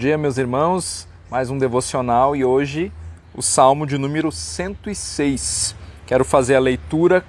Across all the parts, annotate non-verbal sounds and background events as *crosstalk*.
Dia, meus irmãos. Mais um devocional e hoje o salmo de número 106. Quero fazer a leitura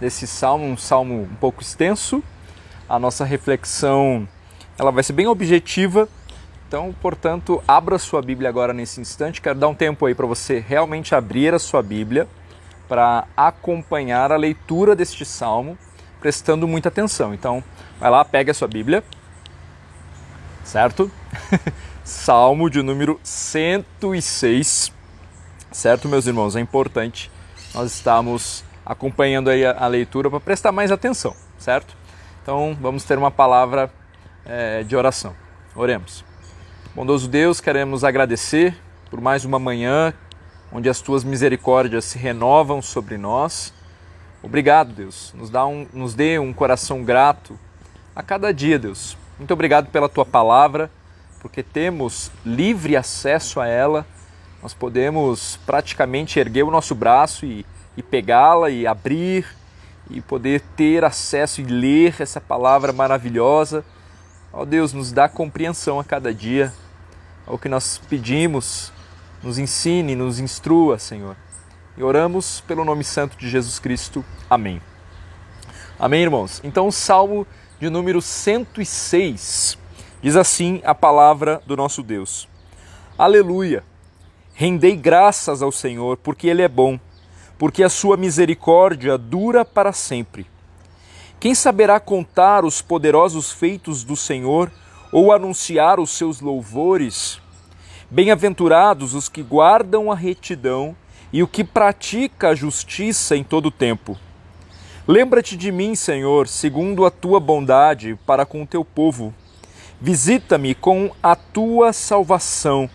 desse salmo, um salmo um pouco extenso. A nossa reflexão, ela vai ser bem objetiva. Então, portanto, abra sua Bíblia agora nesse instante. Quero dar um tempo aí para você realmente abrir a sua Bíblia para acompanhar a leitura deste salmo, prestando muita atenção. Então, vai lá, pega a sua Bíblia. Certo? *laughs* Salmo de número 106. Certo, meus irmãos? É importante nós estamos acompanhando aí a, leitura para prestar mais atenção, certo? Então vamos ter uma palavra é, de oração. Oremos. Bondoso Deus, queremos agradecer por mais uma manhã onde as tuas misericórdias se renovam sobre nós. Obrigado, Deus. Nos, dá um, nos dê um coração grato a cada dia, Deus. Muito obrigado pela tua palavra porque temos livre acesso a ela, nós podemos praticamente erguer o nosso braço e, e pegá-la e abrir e poder ter acesso e ler essa palavra maravilhosa. Ó Deus, nos dá compreensão a cada dia. É o que nós pedimos, nos ensine, nos instrua, Senhor. E oramos pelo nome santo de Jesus Cristo. Amém. Amém, irmãos? Então, o Salmo de número 106 Diz assim a palavra do nosso Deus: Aleluia! Rendei graças ao Senhor, porque Ele é bom, porque a sua misericórdia dura para sempre. Quem saberá contar os poderosos feitos do Senhor ou anunciar os seus louvores? Bem-aventurados os que guardam a retidão e o que pratica a justiça em todo o tempo. Lembra-te de mim, Senhor, segundo a tua bondade para com o teu povo Visita-me com a tua salvação,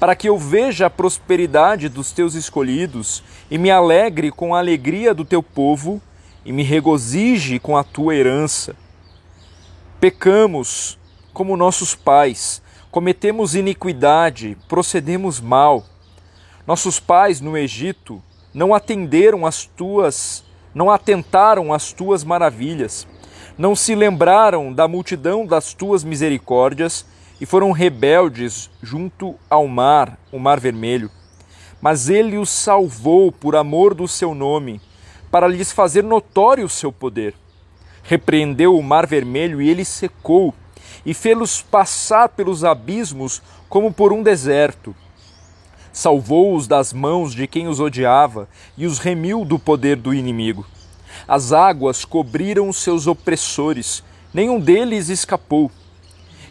para que eu veja a prosperidade dos teus escolhidos e me alegre com a alegria do teu povo e me regozije com a tua herança. Pecamos como nossos pais, cometemos iniquidade, procedemos mal. Nossos pais no Egito não atenderam às tuas, não atentaram às tuas maravilhas não se lembraram da multidão das tuas misericórdias e foram rebeldes junto ao mar, o mar vermelho. Mas ele os salvou por amor do seu nome, para lhes fazer notório o seu poder. Repreendeu o mar vermelho e ele secou, e fê-los passar pelos abismos como por um deserto. Salvou-os das mãos de quem os odiava e os remiu do poder do inimigo. As águas cobriram seus opressores, nenhum deles escapou.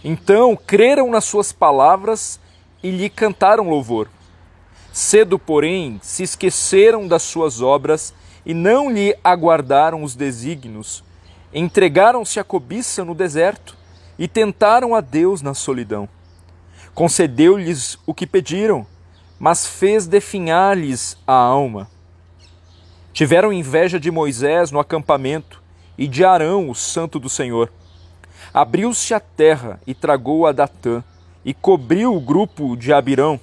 Então creram nas suas palavras e lhe cantaram louvor. Cedo, porém, se esqueceram das suas obras e não lhe aguardaram os desígnios. Entregaram-se à cobiça no deserto e tentaram a Deus na solidão. Concedeu-lhes o que pediram, mas fez definhar-lhes a alma. Tiveram inveja de Moisés no acampamento e de Arão, o santo do Senhor. Abriu-se a terra e tragou a Datã, e cobriu o grupo de Abirão.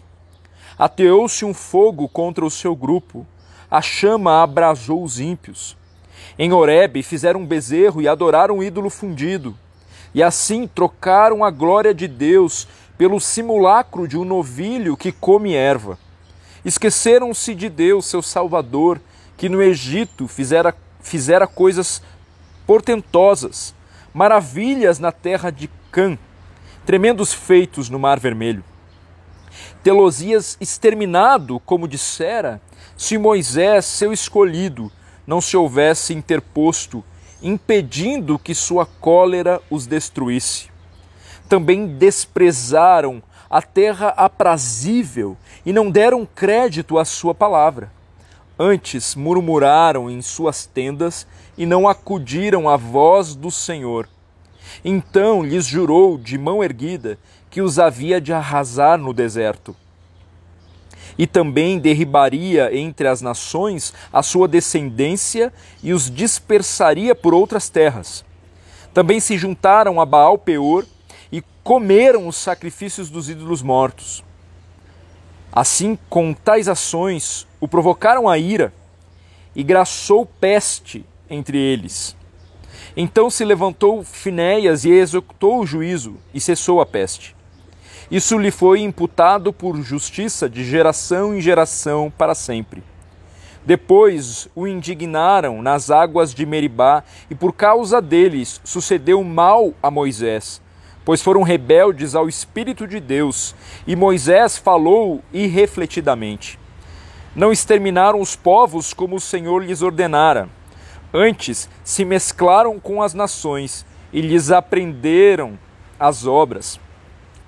Ateou-se um fogo contra o seu grupo, a chama abrasou os ímpios. Em Horebe fizeram um bezerro e adoraram um ídolo fundido, e assim trocaram a glória de Deus pelo simulacro de um novilho que come erva. Esqueceram-se de Deus, seu Salvador, que no Egito fizera, fizera coisas portentosas, maravilhas na terra de Cã, tremendos feitos no Mar Vermelho. Telosias exterminado, como dissera, se Moisés, seu escolhido, não se houvesse interposto, impedindo que sua cólera os destruísse. Também desprezaram a terra aprazível e não deram crédito à sua palavra. Antes murmuraram em suas tendas e não acudiram à voz do Senhor. Então lhes jurou de mão erguida que os havia de arrasar no deserto. E também derribaria entre as nações a sua descendência e os dispersaria por outras terras. Também se juntaram a Baal Peor e comeram os sacrifícios dos ídolos mortos. Assim, com tais ações, o provocaram a ira e graçou peste entre eles. Então se levantou Finéias e executou o juízo e cessou a peste. Isso lhe foi imputado por justiça de geração em geração para sempre. Depois o indignaram nas águas de Meribá, e por causa deles sucedeu mal a Moisés, pois foram rebeldes ao Espírito de Deus, e Moisés falou irrefletidamente. Não exterminaram os povos como o Senhor lhes ordenara. Antes se mesclaram com as nações e lhes aprenderam as obras.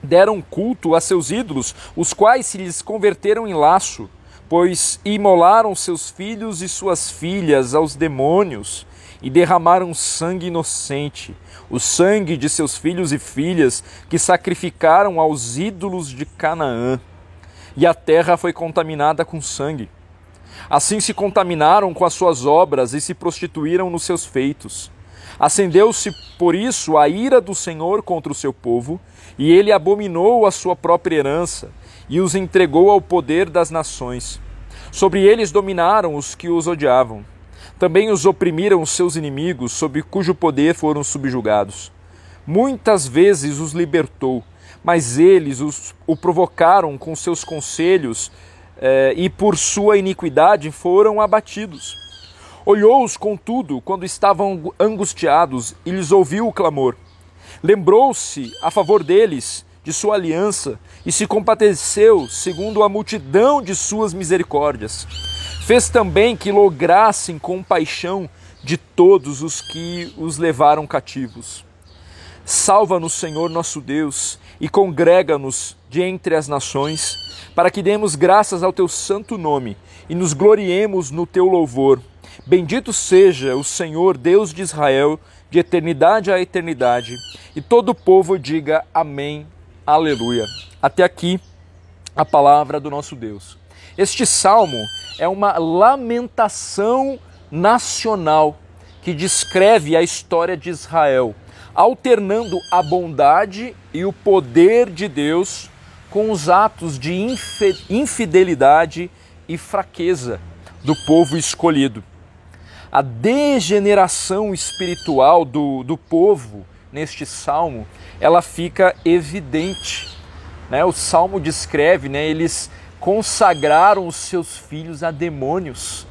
Deram culto a seus ídolos, os quais se lhes converteram em laço pois imolaram seus filhos e suas filhas aos demônios e derramaram sangue inocente, o sangue de seus filhos e filhas que sacrificaram aos ídolos de Canaã. E a terra foi contaminada com sangue. Assim se contaminaram com as suas obras e se prostituíram nos seus feitos. Acendeu-se por isso a ira do Senhor contra o seu povo, e ele abominou a sua própria herança e os entregou ao poder das nações. Sobre eles dominaram os que os odiavam. Também os oprimiram seus inimigos, sob cujo poder foram subjugados. Muitas vezes os libertou, mas eles os, o provocaram com seus conselhos eh, e por sua iniquidade foram abatidos. Olhou-os, contudo, quando estavam angustiados e lhes ouviu o clamor. Lembrou-se a favor deles de sua aliança e se compadeceu segundo a multidão de suas misericórdias. Fez também que lograssem compaixão de todos os que os levaram cativos. Salva-nos, Senhor nosso Deus, e congrega-nos de entre as nações, para que demos graças ao teu santo nome e nos gloriemos no teu louvor. Bendito seja o Senhor Deus de Israel, de eternidade a eternidade. E todo o povo diga amém Aleluia. Até aqui a palavra do nosso Deus. Este salmo é uma lamentação nacional que descreve a história de Israel, alternando a bondade e o poder de Deus com os atos de infidelidade e fraqueza do povo escolhido. A degeneração espiritual do, do povo neste salmo, ela fica evidente. Né? O salmo descreve, né? eles consagraram os seus filhos a demônios.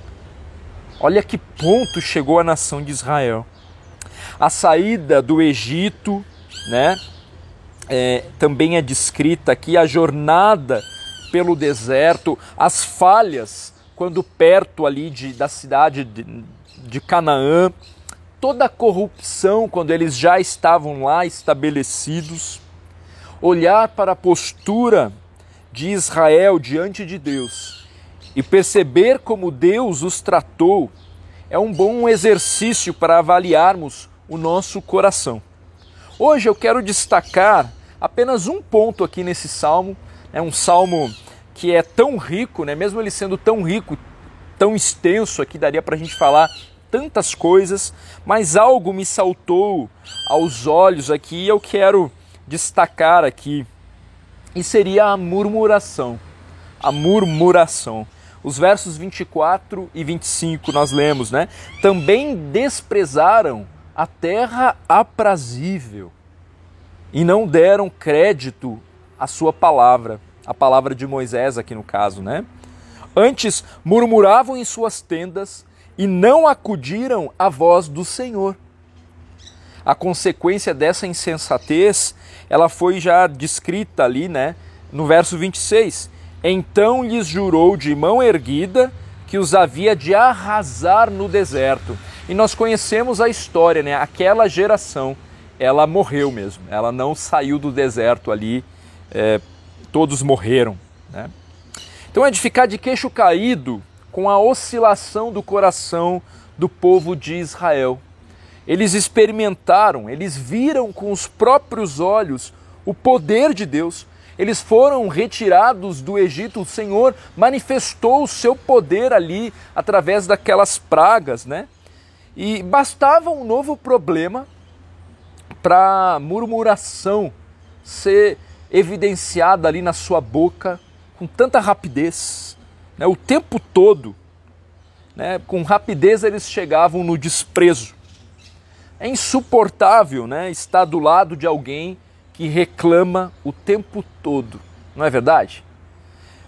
Olha que ponto chegou a nação de Israel. A saída do Egito, né? É, também é descrita aqui a jornada pelo deserto, as falhas quando perto ali de, da cidade de, de Canaã, toda a corrupção quando eles já estavam lá estabelecidos, olhar para a postura de Israel diante de Deus e perceber como Deus os tratou é um bom exercício para avaliarmos o nosso coração. Hoje eu quero destacar apenas um ponto aqui nesse salmo, é um salmo que é tão rico, né? mesmo ele sendo tão rico, tão extenso, aqui daria para a gente falar tantas coisas, mas algo me saltou aos olhos aqui e eu quero destacar aqui. E seria a murmuração. A murmuração. Os versos 24 e 25 nós lemos, né? Também desprezaram a terra aprazível e não deram crédito à sua palavra, a palavra de Moisés aqui no caso, né? Antes murmuravam em suas tendas e não acudiram à voz do Senhor. A consequência dessa insensatez, ela foi já descrita ali, né, no verso 26. Então lhes jurou de mão erguida que os havia de arrasar no deserto. E nós conhecemos a história, né? Aquela geração, ela morreu mesmo. Ela não saiu do deserto ali, é, todos morreram, né? Então é de ficar de queixo caído com a oscilação do coração do povo de Israel. Eles experimentaram, eles viram com os próprios olhos o poder de Deus. Eles foram retirados do Egito, o Senhor manifestou o seu poder ali através daquelas pragas, né? E bastava um novo problema para murmuração ser evidenciada ali na sua boca com tanta rapidez né, o tempo todo, né, com rapidez eles chegavam no desprezo. É insuportável né, estar do lado de alguém que reclama o tempo todo, não é verdade?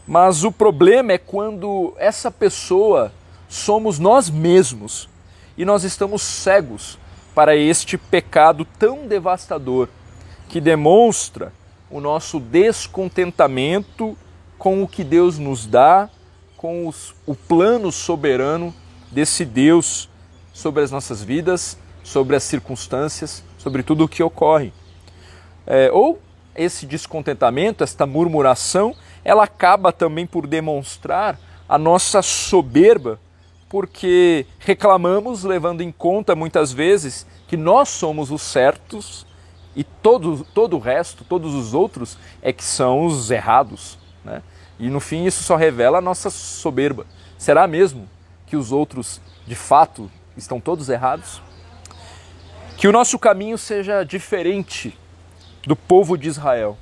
Mas o problema é quando essa pessoa somos nós mesmos e nós estamos cegos para este pecado tão devastador que demonstra o nosso descontentamento com o que Deus nos dá, com os, o plano soberano desse Deus sobre as nossas vidas, sobre as circunstâncias, sobre tudo o que ocorre. É, ou esse descontentamento, esta murmuração, ela acaba também por demonstrar a nossa soberba, porque reclamamos levando em conta muitas vezes que nós somos os certos e todo, todo o resto, todos os outros, é que são os errados. Né? E no fim isso só revela a nossa soberba. Será mesmo que os outros de fato estão todos errados? Que o nosso caminho seja diferente do povo de Israel.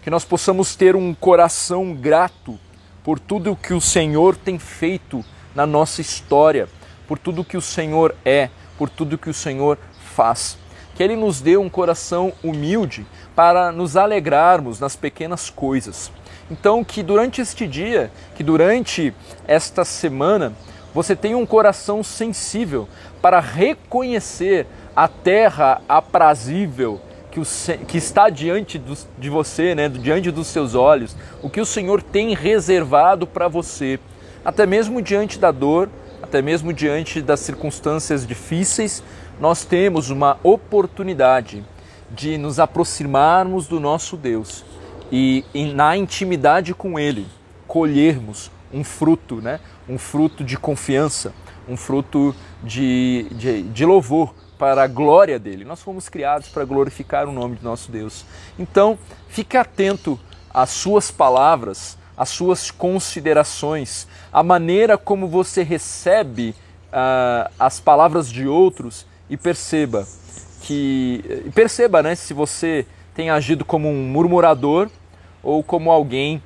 Que nós possamos ter um coração grato por tudo o que o Senhor tem feito na nossa história, por tudo que o Senhor é, por tudo que o Senhor faz. Que Ele nos dê um coração humilde para nos alegrarmos nas pequenas coisas. Então, que durante este dia, que durante esta semana, você tenha um coração sensível para reconhecer a terra aprazível que, o, que está diante do, de você, né, diante dos seus olhos, o que o Senhor tem reservado para você, até mesmo diante da dor, até mesmo diante das circunstâncias difíceis, nós temos uma oportunidade de nos aproximarmos do nosso Deus e, e na intimidade com Ele colhermos um fruto, né? um fruto de confiança, um fruto de, de, de louvor, para a glória dele. Nós fomos criados para glorificar o nome de nosso Deus. Então, fique atento às suas palavras, às suas considerações, à maneira como você recebe uh, as palavras de outros e perceba que perceba, né, se você tem agido como um murmurador ou como alguém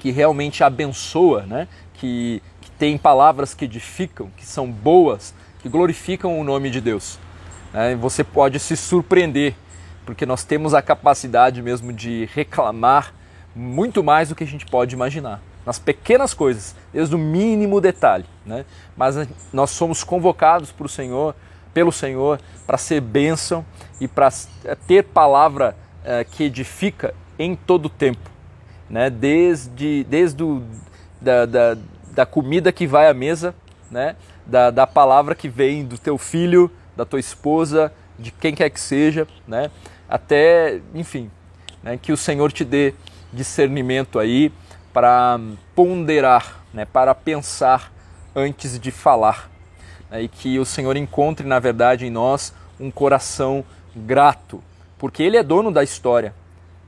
que realmente abençoa, né, que, que tem palavras que edificam, que são boas, que glorificam o nome de Deus. É, você pode se surpreender, porque nós temos a capacidade mesmo de reclamar muito mais do que a gente pode imaginar. Nas pequenas coisas, desde o mínimo detalhe. Né? Mas nós somos convocados o Senhor, pelo Senhor para ser bênção e para ter palavra é, que edifica em todo o tempo. Né? Desde, desde o, da, da, da comida que vai à mesa, né? da, da palavra que vem do teu filho, da tua esposa, de quem quer que seja, né? Até, enfim, né? que o Senhor te dê discernimento aí para ponderar, né? Para pensar antes de falar, né? e que o Senhor encontre na verdade em nós um coração grato, porque Ele é dono da história.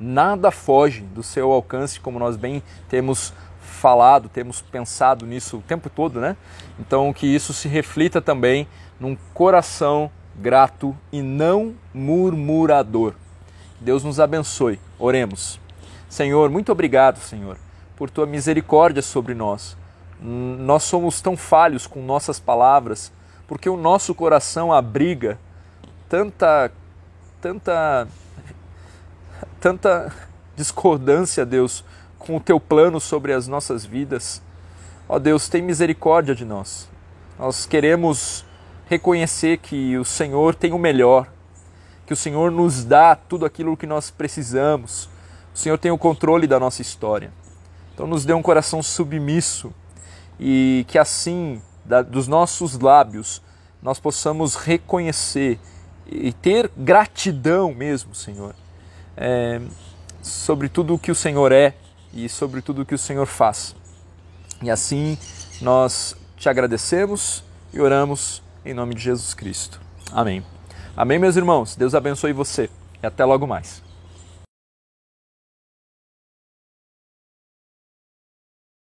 Nada foge do seu alcance, como nós bem temos falado, temos pensado nisso o tempo todo, né? Então que isso se reflita também num coração grato e não murmurador. Deus nos abençoe. Oremos. Senhor, muito obrigado, Senhor, por tua misericórdia sobre nós. Nós somos tão falhos com nossas palavras, porque o nosso coração abriga tanta tanta tanta discordância, Deus, com o teu plano sobre as nossas vidas. Ó Deus, tem misericórdia de nós. Nós queremos reconhecer que o Senhor tem o melhor, que o Senhor nos dá tudo aquilo que nós precisamos. O Senhor tem o controle da nossa história. Então nos dê um coração submisso e que assim, da, dos nossos lábios, nós possamos reconhecer e ter gratidão mesmo, Senhor, é, sobre tudo o que o Senhor é e sobre tudo o que o Senhor faz. E assim nós te agradecemos e oramos em nome de Jesus Cristo. Amém. Amém, meus irmãos. Deus abençoe você e até logo mais.